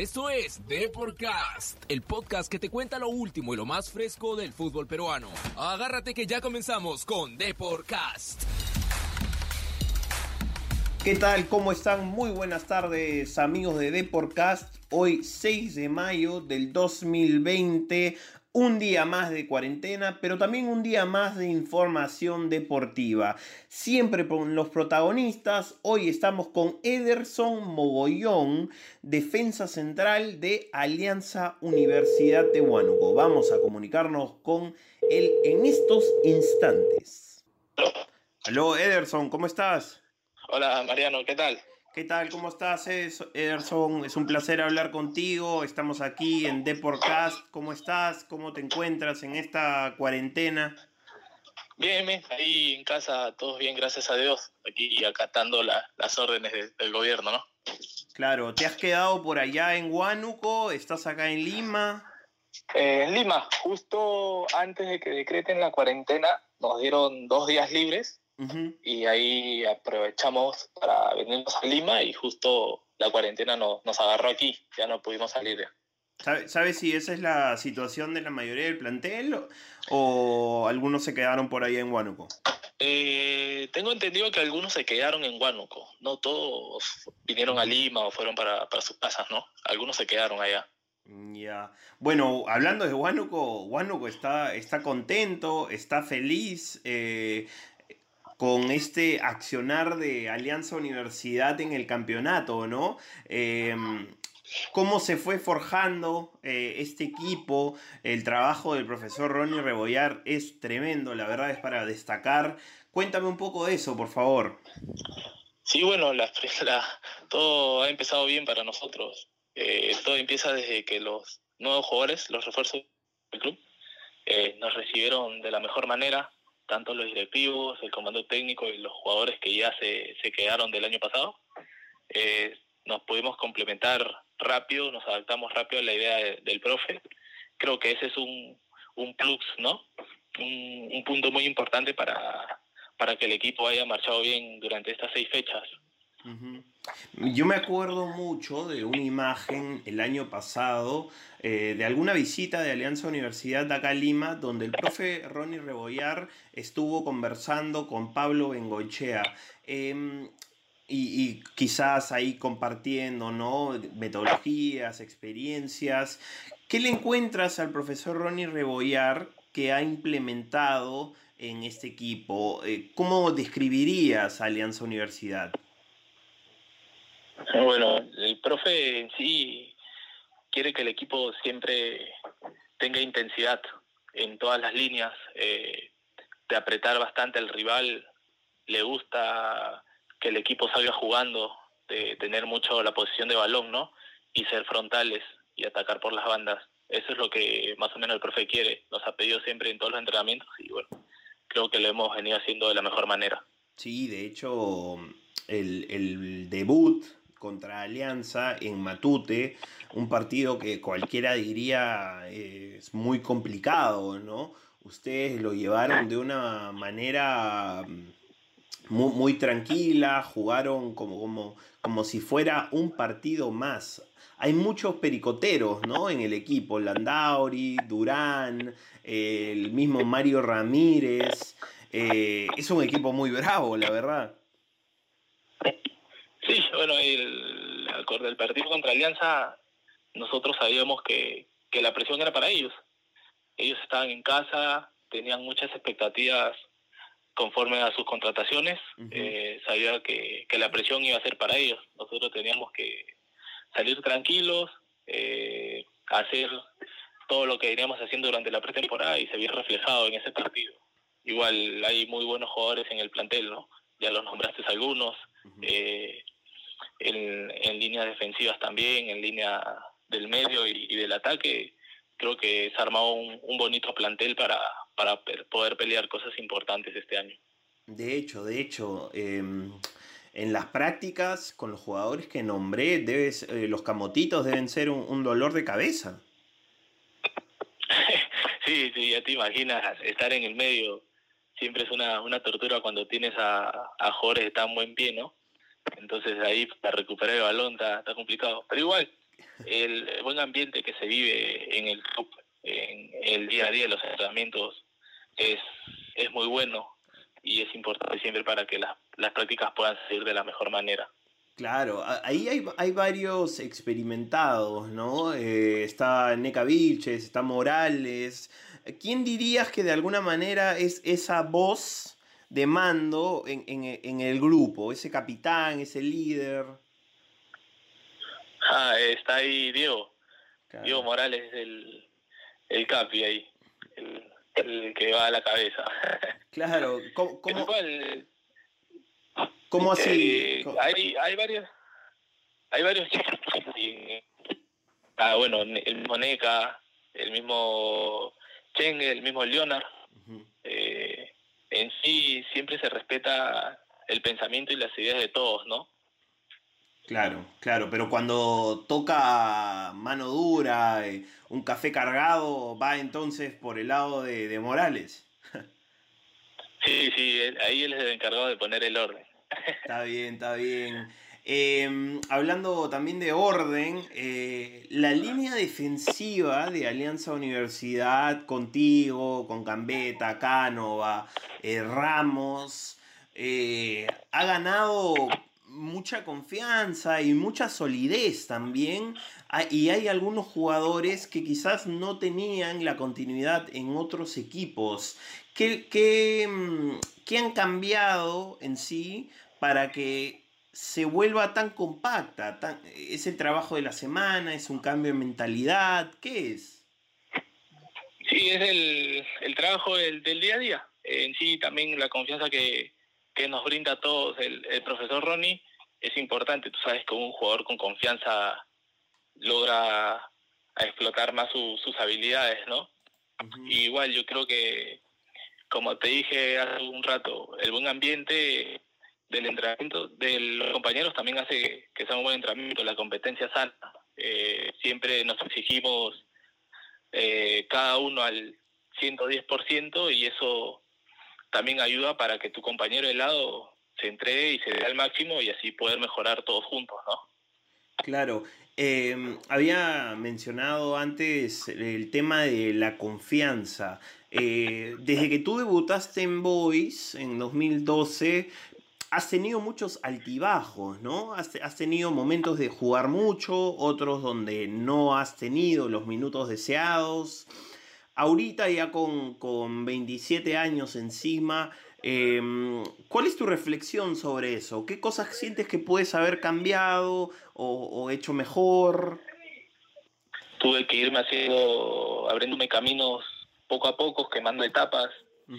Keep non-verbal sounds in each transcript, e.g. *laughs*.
Esto es Deporcast, el podcast que te cuenta lo último y lo más fresco del fútbol peruano. Agárrate que ya comenzamos con Deporcast. ¿Qué tal? ¿Cómo están? Muy buenas tardes amigos de Deporcast. Hoy 6 de mayo del 2020 un día más de cuarentena, pero también un día más de información deportiva. Siempre con los protagonistas, hoy estamos con Ederson Mogollón, defensa central de Alianza Universidad de Huánuco. Vamos a comunicarnos con él en estos instantes. Aló, Ederson, ¿cómo estás? Hola, Mariano, ¿qué tal? ¿Qué tal? ¿Cómo estás, Ederson? Es un placer hablar contigo. Estamos aquí en Deporcast. ¿Cómo estás? ¿Cómo te encuentras en esta cuarentena? Bien, bien. Ahí en casa todos bien, gracias a Dios. Aquí acatando las órdenes del gobierno, ¿no? Claro. ¿Te has quedado por allá en Huánuco? ¿Estás acá en Lima? Eh, en Lima. Justo antes de que decreten la cuarentena, nos dieron dos días libres y ahí aprovechamos para venirnos a Lima y justo la cuarentena nos agarró aquí, ya no pudimos salir. ¿Sabes si esa es la situación de la mayoría del plantel o, algunos se quedaron por ahí en Huánuco? Eh, tengo entendido que algunos se quedaron en Huánuco, no todos vinieron a Lima o fueron para, sus casas, ¿no? Algunos se quedaron allá. Ya. Bueno, hablando de Huánuco, Huánuco está, está contento, está feliz. Eh, con este accionar de Alianza Universidad en el campeonato, ¿no? Em, cómo se fue forjando eh, este equipo. El trabajo del profesor Ronnie Rebollar es tremendo, la verdad es para destacar. Cuéntame un poco de eso, por favor. Sí, bueno, la, *laughs* todo ha empezado bien para nosotros. Eh, todo empieza desde que los nuevos jugadores, los refuerzos del club, eh, nos recibieron de la mejor manera, tanto los directivos, el comando técnico y los jugadores que ya se, se quedaron del año pasado, eh, nos pudimos complementar rápido, nos adaptamos rápido a la idea del profe. Creo que ese es un, un plus, ¿no? Un, punto muy importante para, para que el equipo haya marchado bien durante estas seis fechas. Yo me acuerdo mucho de una imagen el año pasado eh, de alguna visita de Alianza Universidad de acá Lima, donde el profe Ronnie Rebollar estuvo conversando con Pablo Bengochea. Em, y, quizás ahí compartiendo ¿no? metodologías, experiencias. ¿Qué le encuentras al profesor Ronnie Rebollar que ha implementado en este equipo? Eh, ¿Cómo describirías Alianza Universidad? *laughs* Bueno, el profe en sí quiere que el equipo siempre tenga intensidad en todas las líneas, eh, de apretar bastante al rival, le gusta que el equipo salga jugando, de tener mucho la posición de balón, ¿no? Y ser frontales y atacar por las bandas. Eso es lo que más o menos el profe quiere. Nos ha pedido siempre en todos los entrenamientos y bueno, creo que lo hemos venido haciendo de la mejor manera. Sí, de hecho, el, el debut contra Alianza en Matute, un partido que cualquiera diría es muy complicado, ¿no? Ustedes lo llevaron de una manera mm, muy, muy tranquila, jugaron como, como, como si fuera un partido más. Hay muchos pericoteros, ¿no? En el equipo, Landauri, Durán, el mismo Mario Ramírez. Eh, es un equipo muy bravo, la verdad. Sí, bueno, el, acorde del partido contra Alianza, nosotros sabíamos que, que la presión era para ellos. Ellos estaban en casa, tenían muchas expectativas conforme a sus contrataciones, eh, sabía que, que, la presión iba a ser para ellos. Nosotros teníamos que salir tranquilos, eh, hacer todo lo que veníamos haciendo durante la pretemporada y se vio reflejado en ese partido. Igual hay muy buenos jugadores en el plantel, ¿no? Ya los nombraste algunos en, en líneas defensivas también, en línea del medio y, del ataque, creo que se ha armado un, bonito plantel para, para poder pelear cosas importantes este año. De hecho, de hecho, em, en las prácticas con los jugadores que nombré, debes, eh, los camotitos deben ser un, dolor de cabeza. *laughs* sí, sí, ya te imaginas, estar en el medio siempre es una, una tortura cuando tienes a, a de tan buen pie, ¿no? Entonces ahí para recuperar el balón está, complicado. Pero igual, el buen ambiente que se vive en el club, en el día a día de los entrenamientos, es, es muy bueno y es importante siempre para que las prácticas puedan seguir de la mejor manera. Claro, ahí hay, hay varios experimentados, ¿no? Eh, está Neca Vilches, está Morales. ¿Quién dirías que de alguna manera es esa voz de mando en, en, el grupo, ese capitán, ese líder? Ah, está ahí Diego. Diego Morales es el, el capi ahí, el, que va a la cabeza. *laughs* Claro, ¿cómo, cómo, así? Eh, hay, hay varios, hay varios chicos. *laughs* Ah, bueno, el mismo Neca, el mismo Cheng, el mismo Leonard. eh, en sí siempre se respeta el pensamiento y las ideas de todos, ¿no? Claro, claro, pero cuando toca mano dura, eh, un café cargado, va entonces por el lado de, Morales. sí, sí, ahí él es el encargado de poner el orden. está bien, está bien. Em, hablando también de orden, eh, la línea defensiva de Alianza Universidad contigo, con Gambetta, Cánova, eh, Ramos, ha ganado mucha confianza y mucha solidez también. Ah, y hay algunos jugadores que quizás no tenían la continuidad en otros equipos. ¿Qué, mm, han cambiado en sí para que se vuelva tan compacta? ¿Es el trabajo de la semana? ¿Es un cambio de mentalidad? ¿Qué es? Sí, es el, el trabajo del, del, día a día. En sí, también la confianza que, que nos brinda a todos el, profesor Ronnie es importante. Tú sabes que un jugador con confianza logra explotar más sus habilidades, ¿no? igual yo creo que, como te dije hace un rato, el buen ambiente del entrenamiento de los compañeros también hace que sea un buen entrenamiento, la competencia sana. Eh, siempre nos exigimos eh, cada uno al 110% y eso también ayuda para que tu compañero de lado se entregue y se dé al máximo y así poder mejorar todos juntos, ¿no? Claro. Em, había mencionado antes el tema de la confianza. Eh, desde que tú debutaste en Boys en 2012, has tenido muchos altibajos, ¿no? Has, has, tenido momentos de jugar mucho, otros donde no has tenido los minutos deseados. Ahorita ya con, con 27 años encima, em, ¿cuál es tu reflexión sobre eso? ¿Qué cosas sientes que puedes haber cambiado o, hecho mejor? Tuve que irme haciendo, abriéndome caminos poco a poco, quemando etapas,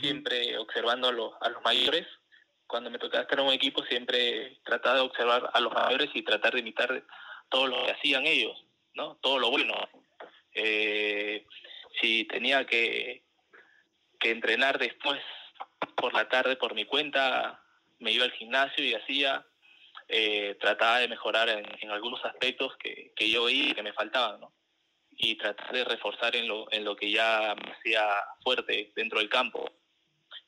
siempre observando a los, a los mayores. Cuando me tocaba estar en un equipo, siempre trataba de observar a los mayores y tratar de imitar todo lo que hacían ellos, ¿no? Todo lo bueno. Eh, si tenía que, que entrenar después por la tarde por mi cuenta, me iba al gimnasio y hacía, eh, trataba de mejorar en, algunos aspectos que, que yo veía que me faltaban, ¿no? Y tratar de reforzar en lo, en lo que ya me hacía fuerte dentro del campo.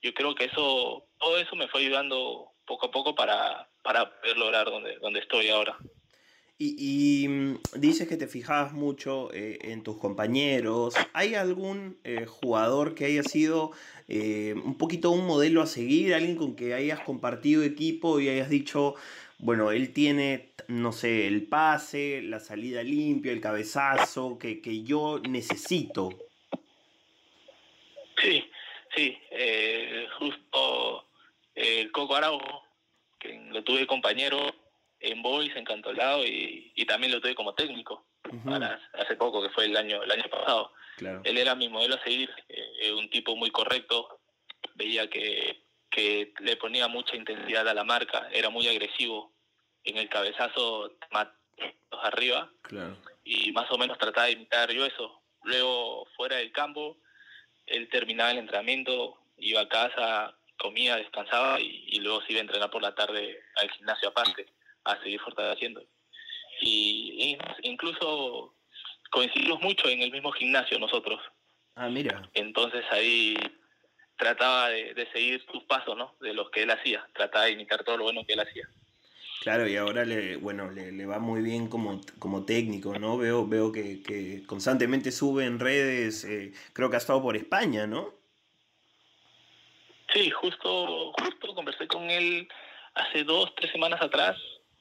Yo creo que eso, todo eso me fue ayudando poco a poco para, para poder lograr donde, donde estoy ahora. Y, mm, dices que te fijabas mucho eh, en tus compañeros. ¿Hay algún eh, jugador que haya sido eh, un poquito un modelo a seguir? ¿Alguien con que hayas compartido equipo y hayas dicho, bueno, él tiene, no sé, el pase, la salida limpia, el cabezazo, que, que yo necesito? Sí, sí. justo el Coco Araujo, que lo tuve compañero en Boys, en Cantolao, y, y también lo tuve como técnico hace poco, que fue el año el año pasado. Él era mi modelo a seguir, eh, un tipo muy correcto, veía que, que le ponía mucha intensidad a la marca, era muy agresivo en el cabezazo arriba y más o menos trataba de imitar yo eso. Luego fuera del campo, él terminaba el entrenamiento, iba a casa, comía, descansaba y, y luego se iba a entrenar por la tarde al gimnasio aparte a seguir fortaleciendo. Y, incluso coincidimos mucho en el mismo gimnasio nosotros. Ah, mira. Entonces ahí trataba de, seguir sus pasos, ¿no? De los que él hacía. Trataba de imitar todo lo bueno que él hacía. Claro, y ahora le, bueno, le, va muy bien como, como técnico, ¿no? Veo, veo que, constantemente sube en redes, eh, creo que ha estado por España, ¿no? Sí, justo, justo conversé con él hace dos, tres semanas atrás,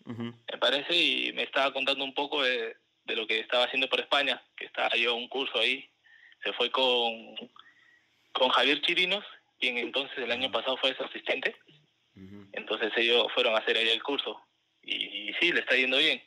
me parece, y me estaba contando un poco de, lo que estaba haciendo por España, que estaba yo un curso ahí. Se fue con, con Javier Chirinos, quien entonces el año pasado fue su asistente. Entonces ellos fueron a hacer ahí el curso. Y, sí, le está yendo bien.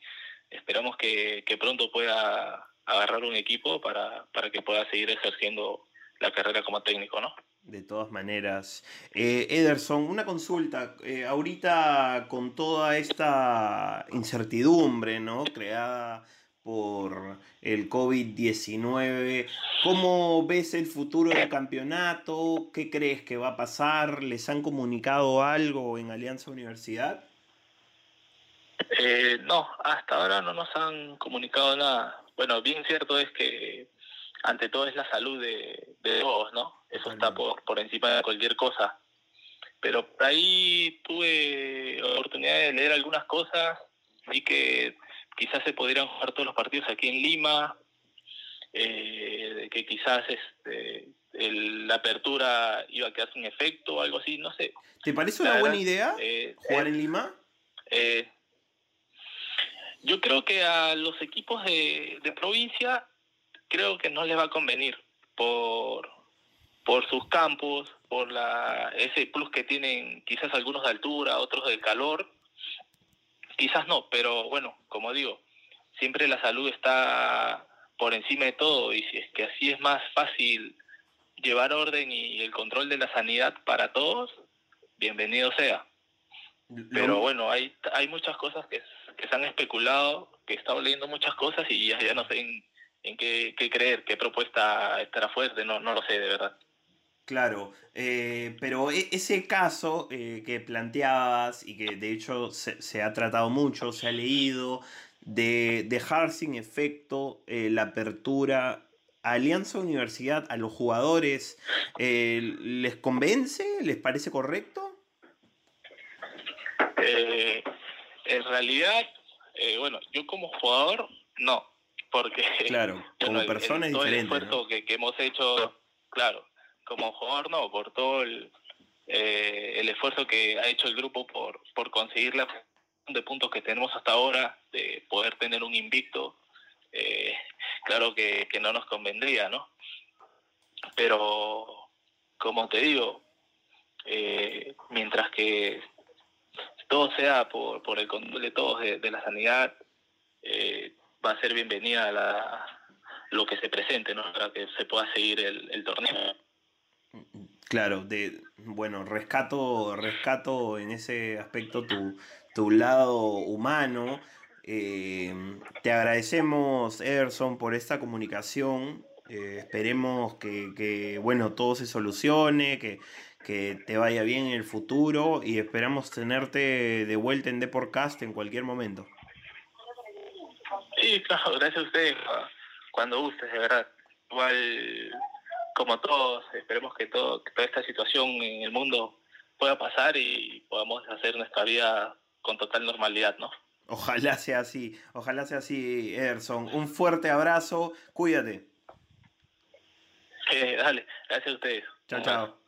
Esperamos que, que pronto pueda agarrar un equipo para, para que pueda seguir ejerciendo la carrera como técnico, ¿no? De todas maneras. Eh, Ederson, una consulta. Eh, ahorita con toda esta incertidumbre ¿no? creada por el COVID-19, ¿cómo ves el futuro del campeonato? ¿Qué crees que va a pasar? ¿Les han comunicado algo en Alianza Universidad? Eh, no, hasta ahora no nos han comunicado nada. Bueno, bien cierto es que ante todo es la salud de, todos, ¿no? Eso está por, por encima de cualquier cosa. Pero ahí tuve oportunidad de leer algunas cosas, vi que quizás se pudieran jugar todos los partidos aquí en Lima, eh, que quizás este, la apertura iba a quedar sin efecto o algo así, no sé. ¿Te parece una buena idea eh, jugar en Lima? Eh, yo creo que a los equipos de, de provincia creo que no les va a convenir por, por sus campos, por la, ese plus que tienen quizás algunos de altura, otros de calor. Quizás no, pero bueno, como digo, siempre la salud está por encima de todo y si es que así es más fácil llevar orden y el control de la sanidad para todos, bienvenido sea. Pero bueno, hay, hay muchas cosas que, que se han especulado, que he estado leyendo muchas cosas y ya, ya no sé en, en qué, creer, qué propuesta estará fuerte, no, no lo sé de verdad. Claro, eh, pero e, ese caso eh, que planteabas y que de hecho se, ha tratado mucho, se ha leído, de dejar sin efecto eh, la apertura Alianza Universidad a los jugadores, ¿les convence? ¿Les parece correcto? en realidad, bueno, yo como jugador, no, porque claro, *laughs* como persona es diferente. El esfuerzo que, hemos hecho, claro, como jugador no, por todo el, eh, el esfuerzo que ha hecho el grupo por, por conseguir la de puntos que tenemos hasta ahora, de poder tener un invicto, eh, claro que, que no nos convendría, ¿no? Pero, como te digo, eh, mientras que todo sea por, por el control de todos de, de la sanidad, va a ser bienvenida la, lo que se presente, ¿no? Para que se pueda seguir el, torneo. Claro, de bueno, rescato, rescato en ese aspecto tu, tu lado humano. Eh, te agradecemos, Ederson, por esta comunicación. Eh, esperemos que, bueno, todo se solucione, que, que, te vaya bien en el futuro y esperamos tenerte de vuelta en Deportcast en cualquier momento. Sí, claro, gracias a ustedes. Cuando gustes, de verdad. Igual, como todos, esperemos que, todo, toda esta situación en el mundo pueda pasar y podamos hacer nuestra vida con total normalidad, ¿no? Ojalá sea así, ojalá sea así, Ederson. Un fuerte abrazo, cuídate. dale, gracias a ustedes. Chao, chao.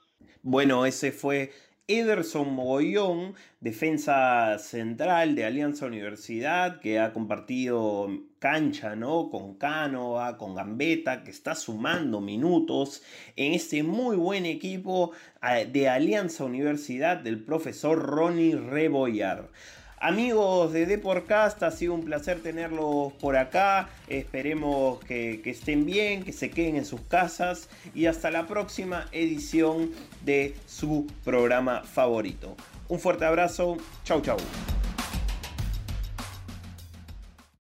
Bueno, ese fue Ederson Mogollón, defensa central de Alianza Universidad, que ha compartido cancha ¿no? con Cánova, con Gambetta, que está sumando minutos en este muy buen equipo eh, de Alianza Universidad del profesor Ronnie Rebollar. Amigos de Deporcast, ha sido un placer tenerlos por acá. Esperemos que, que, estén bien, que se queden en sus casas y hasta la próxima edición de su programa favorito. Un fuerte abrazo, chau chau.